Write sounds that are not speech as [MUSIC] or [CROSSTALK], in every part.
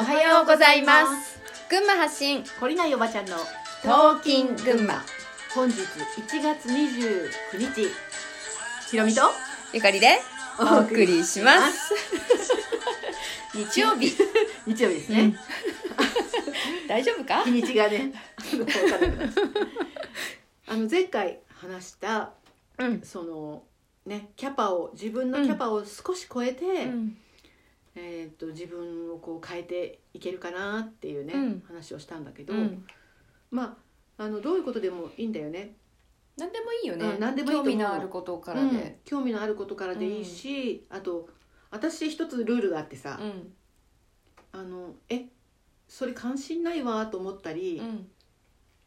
おはようございます。群馬発信。懲りないおばちゃんのトーキン群馬。本日1月29日。ひろみとゆかりでお送りします。日曜日。[LAUGHS] 日曜日ですね、大丈夫か？日にちがね [LAUGHS] あの前回話したうん。そのねキャパを自分のキャパを少し超えて、うんえー、と自分をこう変えていけるかなっていうね、うん。話をしたんだけど、うん。まああのどういうことでもいいんだよね。何でもいいよね、うん何でもいい興味のあることからうんで、興味のあることからでいいし、あと私一つルールがあってさ、うん。あのえそれ関心ないわと思ったり、うん。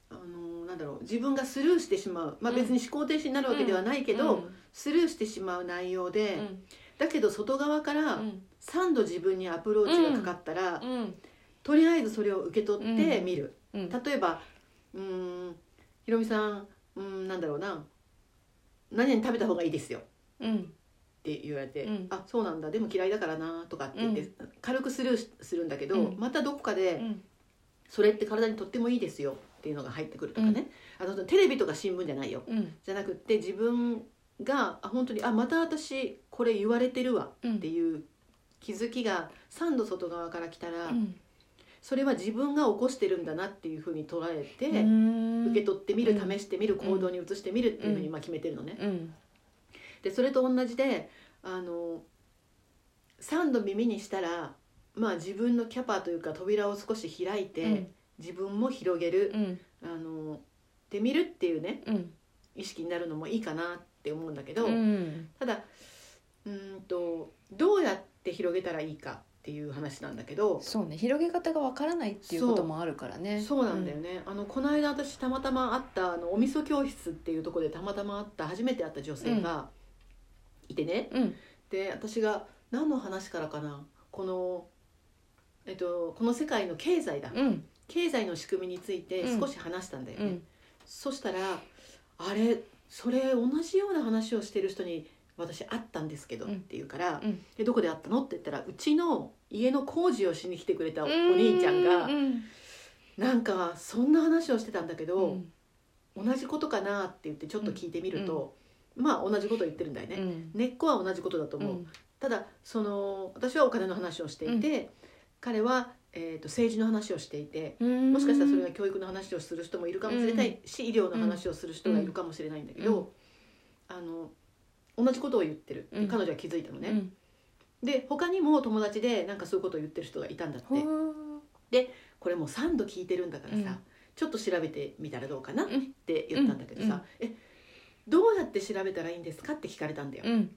あのなんだろう自分がスルーしてしまう、まあ、うん。別に思考停止になるわけではないけど、うん。スルーしてしまう内容で、うんだけど外側からうん。3度自分にアプローチがかかったら、うん。とりあえずそれを受け取ってうん。見る、うん。例えばうーんひろみさんうーんなんだろうな。何々食べた方がいいですよ。うん。って言われて「うん。あそうなんだ。でも嫌いだからな」とかって言って、軽くスルーしするんだけど、うん。またどこかで、うん。それって体にとってもいいですよ。っていうのが入ってくるとかね、あのテレビとか新聞じゃないよ。うん。じゃなくって自分があ本当にあまた私これ言われてるわうんっていう気づきが3度外側から来たら、うん。それは自分が起こしてるんだなっていうふうに捉えて、うん。受け取ってみるうん試してみる行動に移してみるっていうふうにまあ決めてるのね。うん。でそれと同じであの3度耳にしたら、まあ、自分のキャパというか扉を少し開いて、うん。自分も広げる、うん。あので見るっていうねうん。意識になるのもいいかなって思うんだけど、うん。ただうーんとどうやって広げたらいいかっていう話なんだけどそうね広げ方がわからないっていうこともあるからね。そうなんだよね、あのこの間私たまたま会ったあのお味噌教室っていうところでたまたま会った初めて会った女性がいてね、うん。で私が何の話からかな？この、えっと、この世界の経済だ、うん。経済の仕組みについて少し話したんだよね、うん。そしたらあれそれ同じような話をしてる人に私会ったんですけど、うん。って言うから、うんでどこで会ったの？って言ったらうちの家の工事をしに来てくれたお兄ちゃんが、うんなんかそんな話をしてたんだけうど、ん。同じことかなって言ってちょっと聞いてみると、まあ同じことを言ってるんだよね、うん。根っこは同じことだと思う、ただその私はお金の話をしていて、彼は、えー、と政治の話をしていてうん。もしかしたらそれが教育の話をする人もいるかもしれないし、医療の話をする人がいるかもしれないんだけど、あの同じことを言ってる。ってうん。彼女は気づいたのね、うん。で他にも友達でなんかそういうことを言ってる人がいたんだって。ほうこれもう3度聞いてるんだからさ、うん。ちょっと調べてみたらどうかなっうん。て言ったんだけどさ、えどうやって調べたらいいんですかって聞かれたんだよ、うん。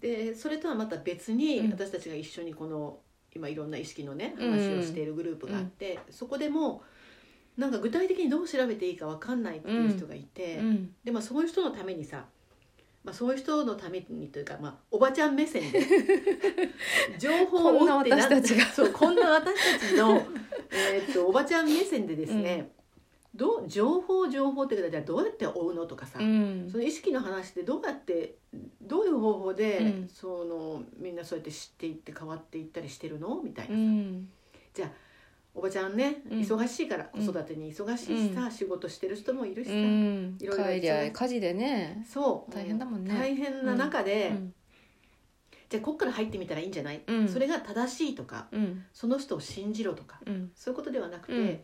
でそれとはまた別にうん。私たちが一緒にこの今いろんな意識のねうん。話をしているグループがあって、そこでもなんか具体的にどう調べていいか分かんないっていう人がいて、うん。でまあそういう人のためにさ、まあ、そういう人のためにというか、まあ、おばちゃん目線で [LAUGHS] 情報をこんな追ってな私たちが。そうこんな私たちの、[LAUGHS] えーっとおばちゃん目線でですね、どう情報情報ってじゃあどうやって追うのとかさ、うん。その意識の話ってどうやってどういう方法で、うん。そのみんなそうやって知っていって変わっていったりしてるのみたいな、うんおばちゃんね、うん。忙しいからうん。子育てに忙しいしさ、仕事してる人もいるしうさ、ん。いろいろ帰りゃ家事でね。そう。大変だもんね。大変な中で、うん。じゃあこっから入ってみたらいいんじゃない、うん。それが正しいとかうん。その人を信じろとかうん。そういうことではなくて、うん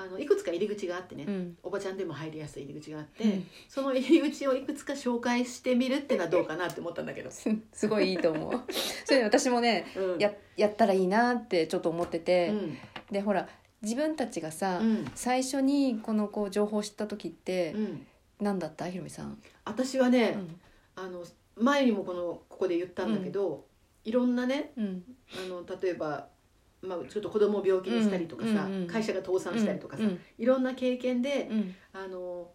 あのいくつか入り口があってね、うん。おばちゃんでも入りやすい入り口があって、うん。その入り口をいくつか紹介してみるってのはどうかなって思ったんだけど、す [LAUGHS] すごいいいと思う。それで私もねうん、ややったらいいなってちょっと思ってうて、ん。でほら自分たちがさ、うん。最初にこのこう情報を知った時ってうん、何だった？ひろみさん、私はね、うん。あの前にもこのここで言ったんだけど、いろんなねうん。あの例えば、まあ、ちょっと子供を病気にしたりとかさ、うんうんうん会社が倒産したりとかさ、うんいろんな経験で、うん。あの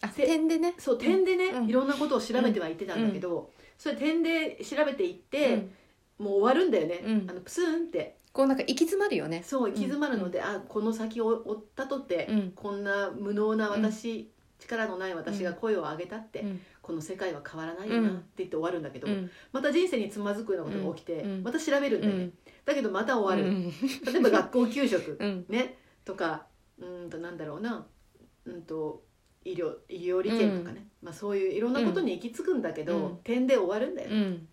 あせ点でね。そう点でね、うん。いろんなことを調べてはいってたんだけど、それ点で調べていって、うん。もう終わるんだよね、うん。あのプスンって。こうなんか行き詰まるよね。そう行き詰まるので、あこの先を追ったとって、うん。こんな無能な私、力のない私が声を上げたって、うんこの世界は変わらないよなって言って終わるんだけど、うん。また人生につまずくようなことが起きて、うん。また調べるんだよね、うん。だけどまた終わる、うん。例えば学校給食うん。ねとかうんとなんだろうなうんと医療医療利権とかね、まあ、そういういろんなことに行き着くんだけど、うん。点で終わるんだよ、うん。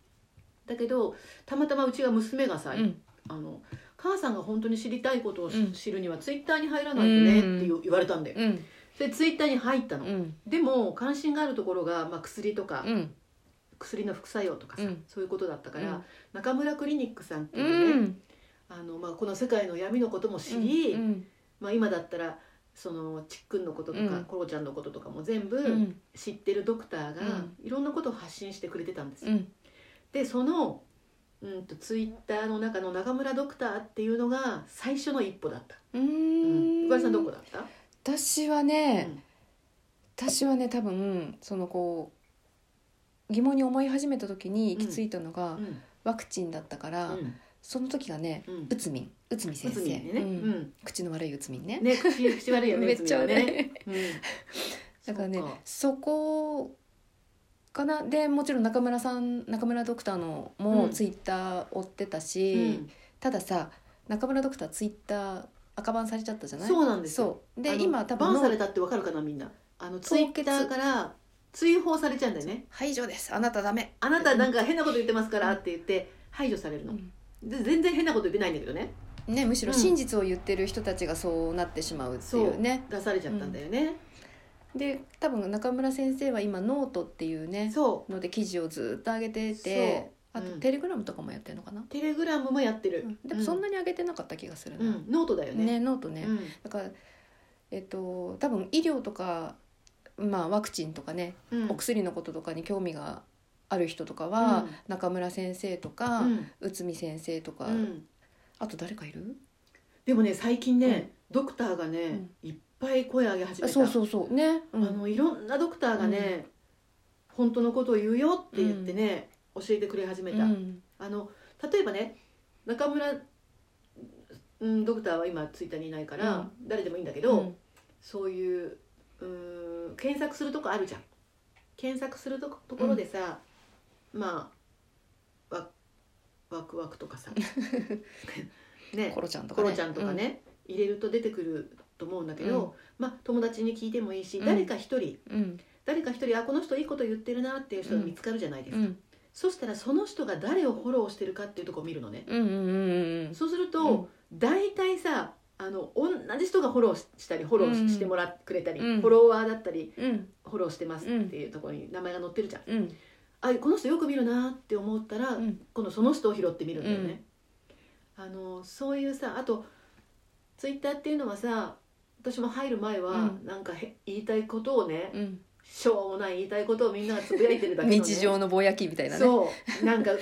だけどたまたまうちが娘がさ、うん。あの母さんが本当に知りたいことを知るにはツイッターに入らないとねって言われたんだよ。うんでツイッターに入ったの。うん。でも関心があるところが、まあ、薬とか、うん。薬の副作用とかさ、うん。そういうことだったから、うん。中村クリニックさんってういうね、ん。あのまあ、この世界の闇のことも知り、うん。まあ、今だったらそのちっくんのこととか、うん。コロちゃんのこととかも全部うん。知ってるドクターがうん。いろんなことを発信してくれてたんですよ。うん。でその、うん、とツイッターの中の中村ドクターっていうのが最初の一歩だった。ううん。ん。ゆかりさんどこだった？私はね、私はね多分そのこう疑問に思い始めた時に行き着いたのが、うん。ワクチンだったから、うん。その時がねうつみんうつみ先生、口の悪いうつみんね。ね口口悪いよね [LAUGHS] めっちゃ悪い、[LAUGHS] だからねそこかな。でもちろん中村さん中村ドクターのうん。もツイッター追ってたうし、ん。たださ中村ドクターツイッター垢バンされちゃったじゃない？そうなんですよ。そう。で今多分バンされたってわかるかなみんな。あのツイッターから追放されちゃうんだよね。排除です。あなたダメ。あなたなんか変なこと言ってますからって言って排除されるの、うん。で全然変なこと言ってないんだけどね。ね、むしろうん。真実を言ってる人たちがそうなってしまうっていうね、出されちゃったんだよね、で多分中村先生は今ノートっていうねそう。ので記事をずっと上げててあとテレグラムとかもやってるのかな、テレグラムもやってる、うん。でもそんなに上げてなかった気がするな、うん。ノートだよね。ねノートね、うん。だからえっと多分医療とかまあワクチンとかね、うん。お薬のこととかに興味がある人とかは、うん。中村先生とか、うん。内海先生とか、うん。あと誰かいる？でもね最近ね、ドクターがね、うん。いっぱい声上げ始めた。あそうそうそう。ね、うん。あのいろんなドクターがね、本当のことを言うよって言ってね、教えてくれ始めた、うん。あの例えばね中村、うん、ドクターは今ツイッターにいないから、うん。誰でもいいんだけど、うん。そういううん検索するとこあるじゃん。検索するとこところでさ、まあわワクワクとかさ [LAUGHS] ねコロちゃんとかね。コロちゃんとかね、入れると出てくると思うんだけど、まあ友達に聞いてもいいし、うん。誰か一人うん。誰か一人あこの人いいこと言ってるなっていう人が見つかるじゃないですか、うんそしたらその人が誰をフォローしてるかっていうところを見るのね、うんうんうんうんそうすると、大体さあの同じ人がフォローしたりフォローしてもらってくれたり、うん。フォロワーだったりうん。フォローしてますっていうところに名前が載ってるじゃん、うん。あこの人よく見るなって思ったら、うん。今度その人を拾ってみるんだよね、あのそういうさあとツイッターっていうのはさ私も入る前は、うん。なんかへ言いたいことをねうんしょうもない言いたいことをみんながつぶやいてるだけの、ね、日常のぼやきみたいなね。そう。なんかう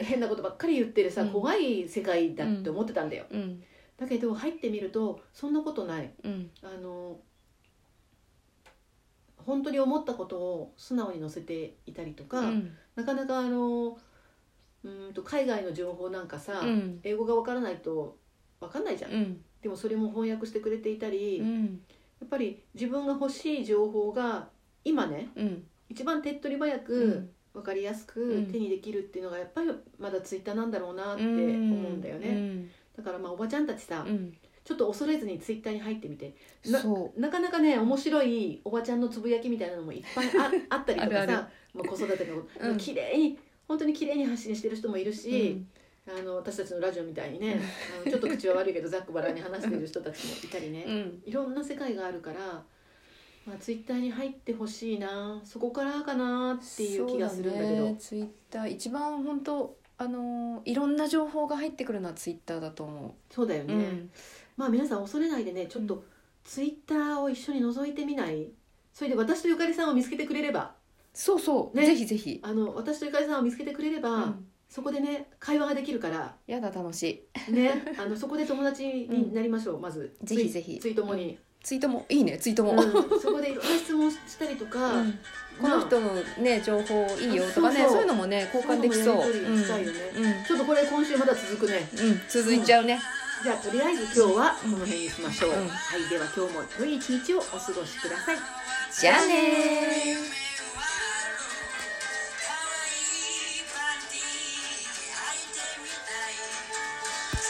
変なことばっかり言ってるさ、うん。怖い世界だって思ってたんだよ、うん。だけど入ってみるとそんなことない。うん。あの本当に思ったことを素直に載せていたりとか、うん。なかなかあのうんと海外の情報なんかさ、うん。英語がわからないとわかんないじゃん、うん。でもそれも翻訳してくれていたり、やうん。っぱり自分が欲しい情報が今ねうん。一番手っ取り早く、うん。分かりやすくうん。手にできるっていうのがやっぱりまだツイッターなんだろうなって思うん。うんだよね、だからまあおばちゃんたちさ、うん。ちょっと恐れずにツイッターに入ってみて。なそなかなかね面白いおばちゃんのつぶやきみたいなのもいっぱいあ [LAUGHS] あったりとかさあるあまあ、子育てのうん。綺麗に本当に綺麗に発信してる人もいるうし、ん。あの私たちのラジオみたいにね [LAUGHS] あのちょっと口は悪いけどざっくばらんに話してる人たちもいたりね、うん。いろんな世界があるから、まあ、ツイッターに入ってほしいなそこからかなっていう気がするんだけど。ねツイッター。一番本当あのいろんな情報が入ってくるのはツイッターだと思う、そうだよね、うん。まあ皆さん恐れないでねちょっうとツイッターを一緒に覗いてみない。それで私とゆかりさんを見つけてくれれば。そうそう、ね。ぜひぜひ、あの私とゆかりさんを見つけてくれれば、うん。そこでね会話ができるから。やだ楽しい。ね。あのそこで友達になりましょう、まず。[LAUGHS] ぜひぜひ。ツイツイートもに、ツイートもいいねツイートも、うん。そこでいろんな質問したりとか、うん。この人のね情報いいよとかねそういうのもね交換できそう。ちょっとこれ今週まだ続くね。うん、うん、続いちゃうね、じゃあとりあえず今日はこの辺にしましょう、うん。はい。では今日も良い一日をお過ごしください。じゃあねー